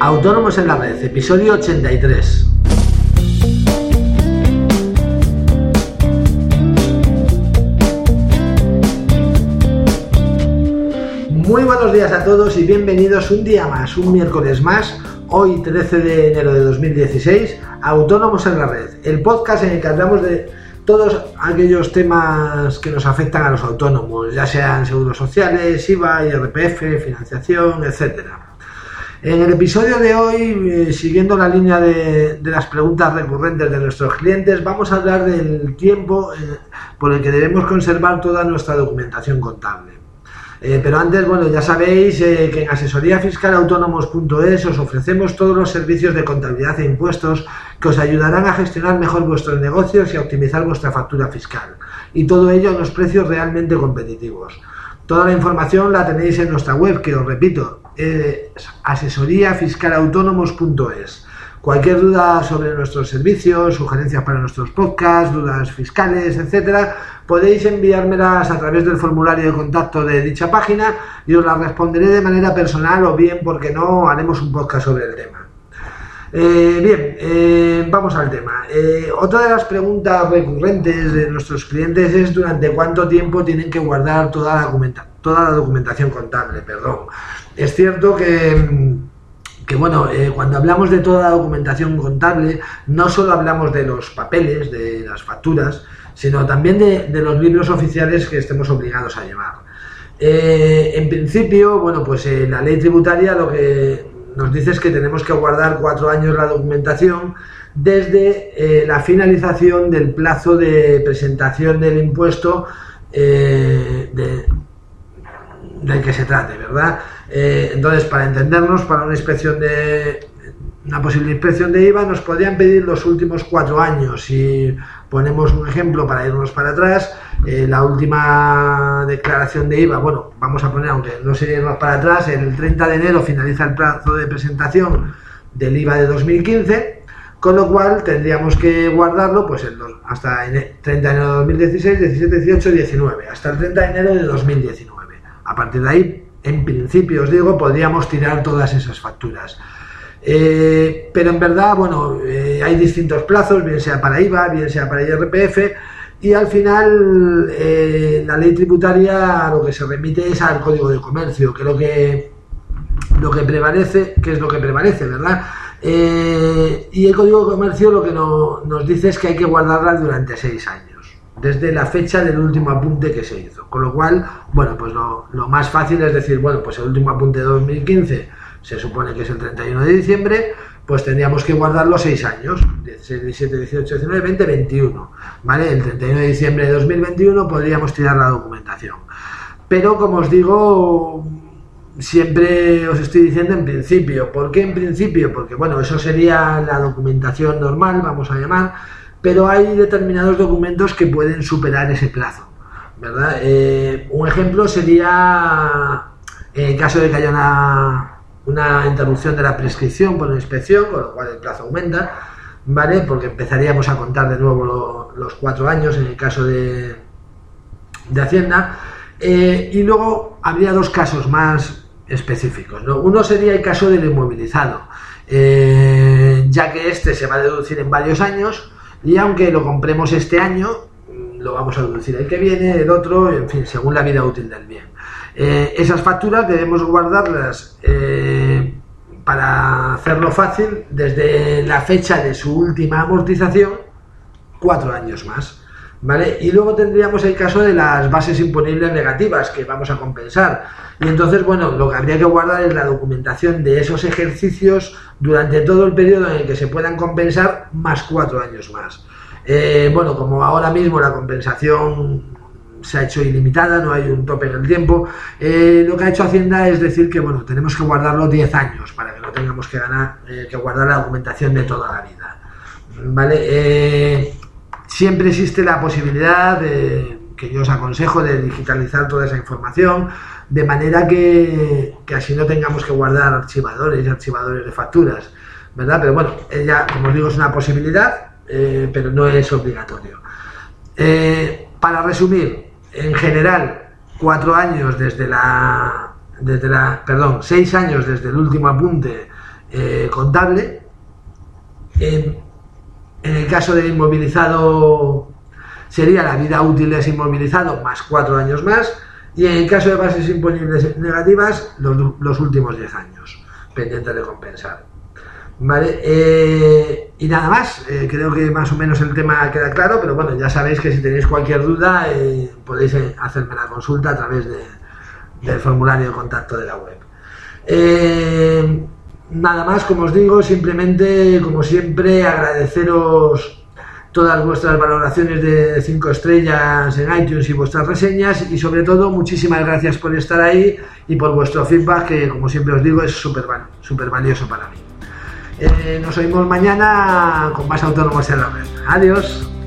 Autónomos en la Red, episodio 83. Muy buenos días a todos y bienvenidos un día más, un miércoles más, hoy 13 de enero de 2016, Autónomos en la Red, el podcast en el que hablamos de todos aquellos temas que nos afectan a los autónomos, ya sean seguros sociales, IVA, IRPF, financiación, etcétera. En el episodio de hoy, eh, siguiendo la línea de, las preguntas recurrentes de nuestros clientes, vamos a hablar del tiempo eh, por el que debemos conservar toda nuestra documentación contable. Eh, pero antes, bueno, ya sabéis que en asesoríafiscalautónomos.es os ofrecemos todos los servicios de contabilidad e impuestos que os ayudarán a gestionar mejor vuestros negocios y a optimizar vuestra factura fiscal. Y todo ello a unos precios realmente competitivos. Toda la información la tenéis en nuestra web, que os repito, es. Cualquier duda sobre nuestros servicios, sugerencias para nuestros podcasts, dudas fiscales, etcétera, podéis enviármelas a través del formulario de contacto de dicha página y os las responderé de manera personal o bien, porque no, haremos un podcast sobre el tema. Eh, bien, eh, vamos al tema. Eh, otra de las preguntas recurrentes de nuestros clientes es durante cuánto tiempo tienen que guardar toda la, toda la documentación contable. Perdón. Es cierto que, que bueno, cuando hablamos de toda la documentación contable, no solo hablamos de los papeles, de las facturas, sino también de, de los libros oficiales que estemos obligados a llevar. en principio, bueno, pues la ley tributaria lo que nos dices que tenemos que guardar cuatro años la documentación desde eh, la finalización del plazo de presentación del impuesto eh, del que se trate, ¿verdad? Eh, entonces, para entendernos, para una inspección de una posible inspección de IVA nos podrían pedir los últimos cuatro años. Si ponemos un ejemplo para irnos para atrás, eh, la última declaración de IVA, bueno, vamos a poner, aunque no se irnos para atrás, el 30 de enero finaliza el plazo de presentación del IVA de 2015, con lo cual tendríamos que guardarlo pues hasta el 30 de enero de 2016, 17, 18, 19, hasta el 30 de enero de 2019. A partir de ahí, en principio, os digo, podríamos tirar todas esas facturas. Eh, pero en verdad, bueno, eh, hay distintos plazos, bien sea para IVA, bien sea para IRPF, y al final eh, la ley tributaria lo que se remite es al Código de Comercio, que lo que, lo que prevalece, que es lo que prevalece, ¿verdad? y el Código de Comercio lo que nos dice es que hay que guardarla durante seis años, desde la fecha del último apunte que se hizo. Con lo cual, bueno, pues lo, más fácil es decir, bueno, pues el último apunte de 2015 se supone que es el 31 de diciembre, pues tendríamos que guardarlo seis años, 16, 17, 18, 19, 20, 21, ¿vale? El 31 de diciembre de 2021 podríamos tirar la documentación. Pero como os digo, siempre os estoy diciendo en principio. ¿Por qué en principio? Porque bueno, eso sería la documentación normal, vamos a llamar, pero hay determinados documentos que pueden superar ese plazo, ¿verdad? Eh, un ejemplo sería en caso de que haya una una interrupción de la prescripción por inspección, con lo cual el plazo aumenta, ¿vale? Porque empezaríamos a contar de nuevo los cuatro años en el caso de, de Hacienda. Eh, y luego habría dos casos más específicos. Uno sería el caso del inmovilizado, eh, ya que este se va a deducir en varios años y aunque lo compremos este año, lo vamos a deducir el que viene, el otro, en fin, según la vida útil del bien. Eh, esas facturas debemos guardarlas eh, para hacerlo fácil desde la fecha de su última amortización, cuatro años más. ¿Vale? Y luego tendríamos el caso de las bases imponibles negativas que vamos a compensar. Y entonces, bueno, lo que habría que guardar es la documentación de esos ejercicios durante todo el periodo en el que se puedan compensar más cuatro años más. Eh, bueno, como ahora mismo la compensación se ha hecho ilimitada, no hay un tope en el tiempo. Eh, lo que ha hecho Hacienda es decir que bueno, tenemos que guardarlo 10 años para que no tengamos que ganar, eh, que guardar la documentación de toda la vida. ¿Vale? Siempre existe la posibilidad que yo os aconsejo de digitalizar toda esa información de manera que, que así no tengamos que guardar archivadores y archivadores de facturas, ¿verdad? Pero bueno, ella, como os digo, es una posibilidad, pero no es obligatorio. para resumir, en general, cuatro años desde la, desde la, perdón, seis años desde el último apunte eh, contable. En el caso de inmovilizado sería la vida útil de ese inmovilizado más cuatro años más y en el caso de bases imponibles negativas los, últimos 10 años pendientes de compensar. Vale, eh, y nada más, eh, creo que más o menos el tema queda claro, pero bueno, ya sabéis que si tenéis cualquier duda eh, podéis hacerme la consulta a través del formulario de contacto de la web. Nada más, como os digo, simplemente, como siempre, agradeceros todas vuestras valoraciones de 5 estrellas en iTunes y vuestras reseñas y sobre todo muchísimas gracias por estar ahí y por vuestro feedback que como siempre os digo es súper super valioso para mí. Eh, nos oímos mañana con más autónomos en la red. Adiós.